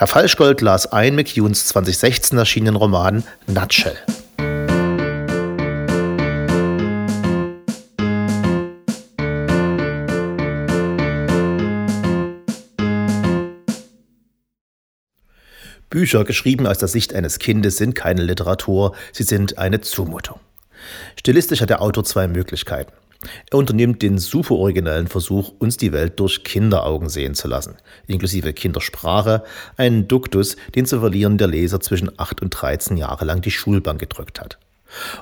Herr Falschgold las ein McEwens 2016 erschienenen Roman Nutshell. Bücher, geschrieben aus der Sicht eines Kindes, sind keine Literatur, sie sind eine Zumutung. Stilistisch hat der Autor zwei Möglichkeiten. Er unternimmt den super originellen Versuch, uns die Welt durch Kinderaugen sehen zu lassen, inklusive Kindersprache, einen Duktus, den zu verlieren der Leser zwischen 8 und 13 Jahre lang die Schulbank gedrückt hat.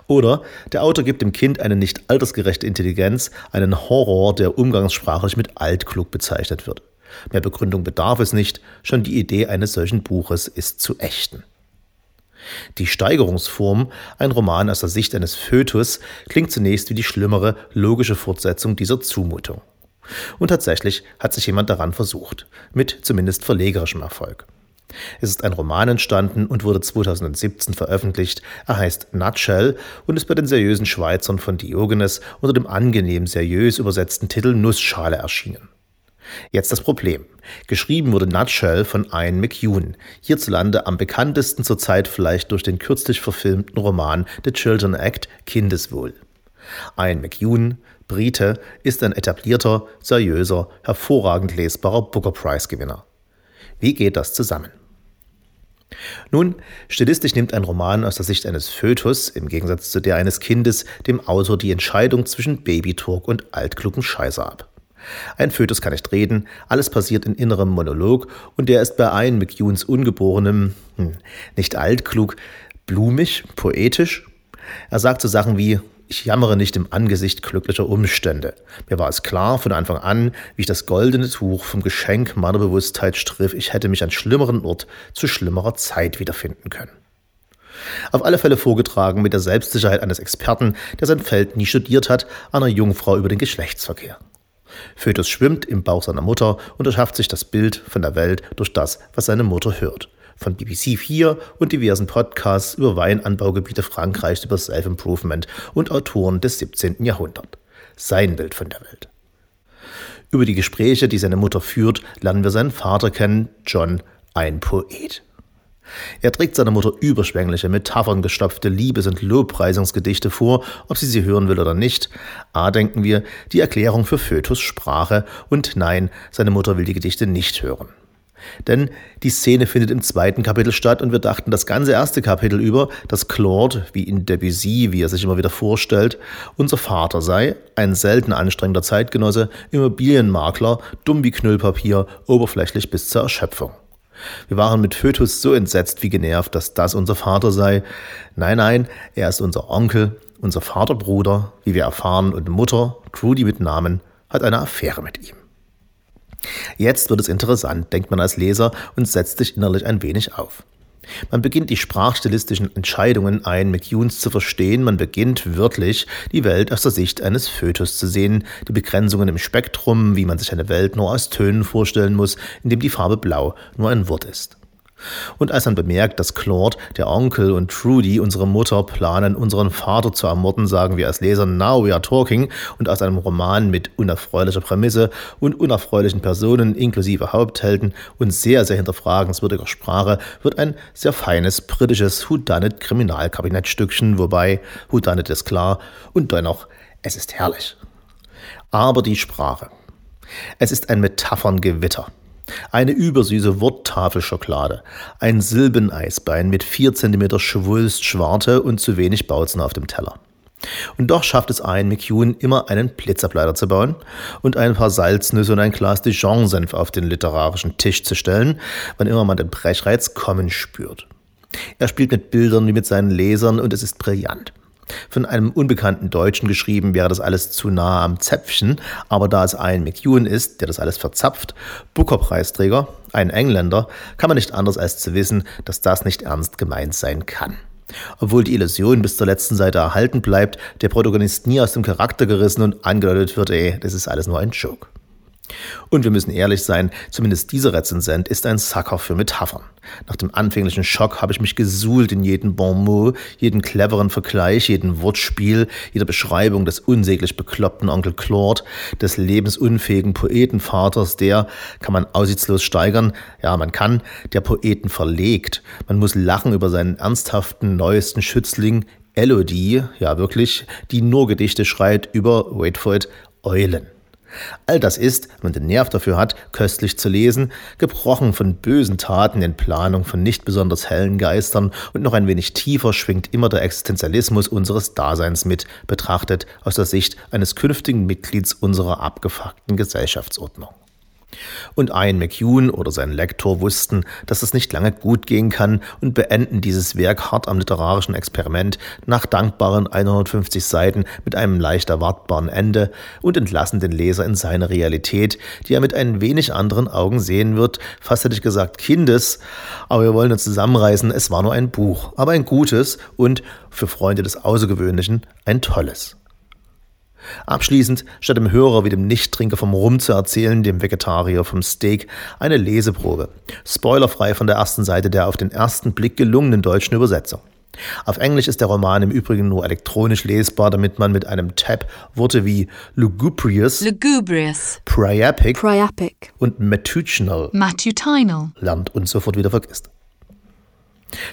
Oder der Autor gibt dem Kind eine nicht altersgerechte Intelligenz, einen Horror, der umgangssprachlich mit altklug bezeichnet wird. Mehr Begründung bedarf es nicht, schon die Idee eines solchen Buches ist zu ächten. Die Steigerungsform, ein Roman aus der Sicht eines Fötus, klingt zunächst wie die schlimmere, logische Fortsetzung dieser Zumutung. Und tatsächlich hat sich jemand daran versucht, mit zumindest verlegerischem Erfolg. Es ist ein Roman entstanden und wurde 2017 veröffentlicht. Er heißt Nutshell und ist bei den seriösen Schweizern von Diogenes unter dem angenehm seriös übersetzten Titel Nussschale erschienen. Jetzt das Problem. Geschrieben wurde Nutshell von Ian McEwan, hierzulande am bekanntesten zurzeit vielleicht durch den kürzlich verfilmten Roman The Children Act Kindeswohl. Ian McEwan, Brite, ist ein etablierter, seriöser, hervorragend lesbarer Booker Prize Gewinner. Wie geht das zusammen? Nun, stilistisch nimmt ein Roman aus der Sicht eines Fötus, im Gegensatz zu der eines Kindes, dem Autor die Entscheidung zwischen Babytalk und altklugen Scheiße ab. Ein Fötus kann nicht reden, alles passiert in innerem Monolog und der ist bei Ian McEwans Ungeborenem hm, nicht altklug, blumig, poetisch. Er sagt so Sachen wie, ich jammere nicht im Angesicht glücklicher Umstände. Mir war es klar von Anfang an, wie ich das goldene Tuch vom Geschenk meiner Bewusstheit striff, ich hätte mich an schlimmeren Ort zu schlimmerer Zeit wiederfinden können. Auf alle Fälle vorgetragen mit der Selbstsicherheit eines Experten, der sein Feld nie studiert hat, einer Jungfrau über den Geschlechtsverkehr. Fötus schwimmt im Bauch seiner Mutter und erschafft sich das Bild von der Welt durch das, was seine Mutter hört. Von BBC 4 und diversen Podcasts über Weinanbaugebiete Frankreichs über Self-Improvement und Autoren des 17. Jahrhunderts. Sein Bild von der Welt. Über die Gespräche, die seine Mutter führt, lernen wir seinen Vater kennen, John, ein Poet. Er trägt seiner Mutter überschwängliche, metapherngestopfte Liebes- und Lobpreisungsgedichte vor, ob sie sie hören will oder nicht. A denken wir, die Erklärung für Fötus Sprache und nein, seine Mutter will die Gedichte nicht hören. Denn die Szene findet im zweiten Kapitel statt und wir dachten das ganze erste Kapitel über, dass Claude, wie in Debussy, wie er sich immer wieder vorstellt, unser Vater sei, ein selten anstrengender Zeitgenosse, Immobilienmakler, dumm wie Knüllpapier, oberflächlich bis zur Erschöpfung. Wir waren mit Fötus so entsetzt wie genervt, dass das unser Vater sei. Nein, nein, er ist unser Onkel, unser Vaterbruder, wie wir erfahren, und Mutter, Trudy mit Namen, hat eine Affäre mit ihm. Jetzt wird es interessant, denkt man als Leser und setzt sich innerlich ein wenig auf. Man beginnt die sprachstilistischen Entscheidungen ein McEwans zu verstehen, man beginnt wörtlich die Welt aus der Sicht eines Fötus zu sehen, die Begrenzungen im Spektrum, wie man sich eine Welt nur aus Tönen vorstellen muss, in dem die Farbe Blau nur ein Wort ist. Und als man bemerkt, dass Claude, der Onkel und Trudy, unsere Mutter, planen, unseren Vater zu ermorden, sagen wir als Leser Now we are talking und aus einem Roman mit unerfreulicher Prämisse und unerfreulichen Personen inklusive Haupthelden und sehr, sehr hinterfragenswürdiger Sprache wird ein sehr feines britisches Whodunit Kriminalkabinettstückchen, wobei Whodunit ist klar und dennoch, es ist herrlich. Aber die Sprache. Es ist ein Metapherngewitter. Eine übersüße Worttafelschokolade, ein Silbeneisbein mit 4 cm Schwulst Schwarte und zu wenig Bautzen auf dem Teller. Und doch schafft es ein McEwan immer einen Blitzableiter zu bauen und ein paar Salznüsse und ein Glas Dijon-Senf auf den literarischen Tisch zu stellen, wann immer man den Brechreiz kommen spürt. Er spielt mit Bildern wie mit seinen Lesern und es ist brillant. Von einem unbekannten Deutschen geschrieben wäre das alles zu nah am Zäpfchen, aber da es ein McEwan ist, der das alles verzapft, Booker-Preisträger, ein Engländer, kann man nicht anders als zu wissen, dass das nicht ernst gemeint sein kann. Obwohl die Illusion bis zur letzten Seite erhalten bleibt, der Protagonist nie aus dem Charakter gerissen und angedeutet wird, ey, das ist alles nur ein Joke. Und wir müssen ehrlich sein, zumindest dieser Rezensent ist ein Sucker für Metaphern. Nach dem anfänglichen Schock habe ich mich gesuhlt in jeden Bon mot, jeden cleveren Vergleich, jeden Wortspiel, jeder Beschreibung des unsäglich bekloppten Onkel Claude, des lebensunfähigen Poetenvaters, der, kann man aussichtslos steigern, ja, man kann, der Poeten verlegt. Man muss lachen über seinen ernsthaften neuesten Schützling, Elodie, ja wirklich, die nur Gedichte schreit über, wait for it, Eulen. All das ist, wenn man den Nerv dafür hat, köstlich zu lesen, gebrochen von bösen Taten in Planung von nicht besonders hellen Geistern und noch ein wenig tiefer schwingt immer der Existenzialismus unseres Daseins mit, betrachtet aus der Sicht eines künftigen Mitglieds unserer abgefuckten Gesellschaftsordnung. Und Ian McEwan oder sein Lektor wussten, dass es nicht lange gut gehen kann und beenden dieses Werk hart am literarischen Experiment nach dankbaren 150 Seiten mit einem leicht erwartbaren Ende und entlassen den Leser in seine Realität, die er mit ein wenig anderen Augen sehen wird. Fast hätte ich gesagt Kindes, aber wir wollen uns zusammenreißen, es war nur ein Buch, aber ein gutes und für Freunde des Außergewöhnlichen ein tolles. Abschließend, statt dem Hörer wie dem Nichttrinker vom Rum zu erzählen, dem Vegetarier vom Steak, eine Leseprobe. Spoilerfrei von der ersten Seite der auf den ersten Blick gelungenen deutschen Übersetzung. Auf Englisch ist der Roman im Übrigen nur elektronisch lesbar, damit man mit einem Tab Worte wie lugubrious, lugubrious, priapic, priapic und matutinal, matutinal lernt und sofort wieder vergisst.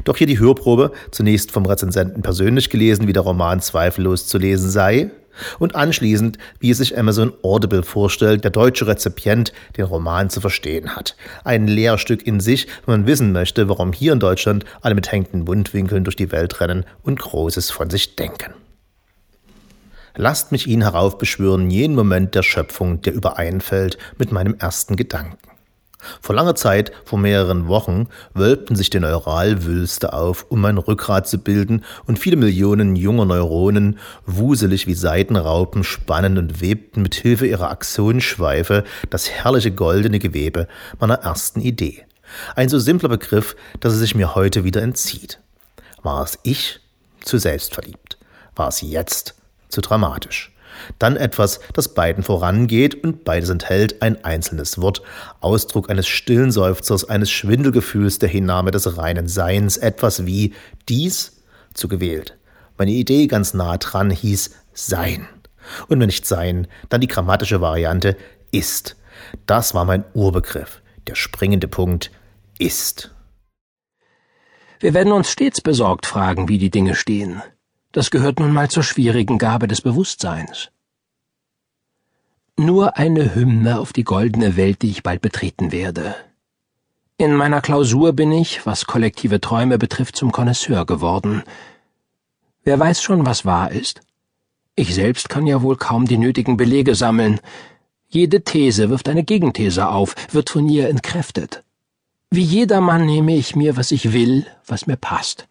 Doch hier die Hörprobe, zunächst vom Rezensenten persönlich gelesen, wie der Roman zweifellos zu lesen sei, und anschließend, wie es sich Amazon Audible vorstellt, der deutsche Rezipient den Roman zu verstehen hat. Ein Lehrstück in sich, wenn man wissen möchte, warum hier in Deutschland alle mit hängenden Mundwinkeln durch die Welt rennen und Großes von sich denken. Lasst mich ihn heraufbeschwören, jenen Moment der Schöpfung, der übereinfällt mit meinem ersten Gedanken. Vor langer Zeit, vor mehreren Wochen, wölbten sich die Neuralwülste auf, um mein Rückgrat zu bilden, und viele Millionen junger Neuronen, wuselig wie Seidenraupen, spannen und webten mit Hilfe ihrer Axonschweife das herrliche goldene Gewebe meiner ersten Idee. Ein so simpler Begriff, dass es sich mir heute wieder entzieht. War es ich zu selbstverliebt? War es jetzt zu dramatisch? Dann etwas, das beiden vorangeht und beides enthält ein einzelnes Wort, Ausdruck eines stillen Seufzers, eines Schwindelgefühls der Hinnahme des reinen Seins, etwas wie dies zu gewählt. Meine Idee ganz nah dran hieß sein. Und wenn nicht sein, dann die grammatische Variante ist. Das war mein Urbegriff. Der springende Punkt ist. Wir werden uns stets besorgt fragen, wie die Dinge stehen. Das gehört nun mal zur schwierigen Gabe des Bewusstseins. Nur eine Hymne auf die goldene Welt, die ich bald betreten werde. In meiner Klausur bin ich, was kollektive Träume betrifft, zum Connoisseur geworden. Wer weiß schon, was wahr ist? Ich selbst kann ja wohl kaum die nötigen Belege sammeln. Jede These wirft eine Gegenthese auf, wird von ihr entkräftet. Wie jedermann nehme ich mir, was ich will, was mir passt.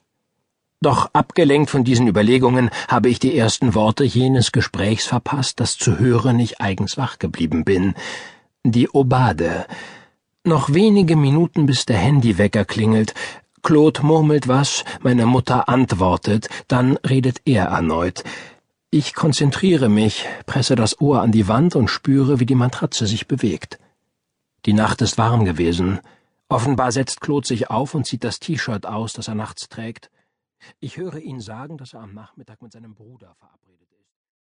Doch abgelenkt von diesen Überlegungen habe ich die ersten Worte jenes Gesprächs verpasst, das zu hören ich eigens wach geblieben bin. Die Obade. Noch wenige Minuten, bis der Handywecker klingelt. Claude murmelt was, meine Mutter antwortet, dann redet er erneut. Ich konzentriere mich, presse das Ohr an die Wand und spüre, wie die Matratze sich bewegt. Die Nacht ist warm gewesen. Offenbar setzt Claude sich auf und zieht das T-Shirt aus, das er nachts trägt. Ich höre ihn sagen, dass er am Nachmittag mit seinem Bruder verabredet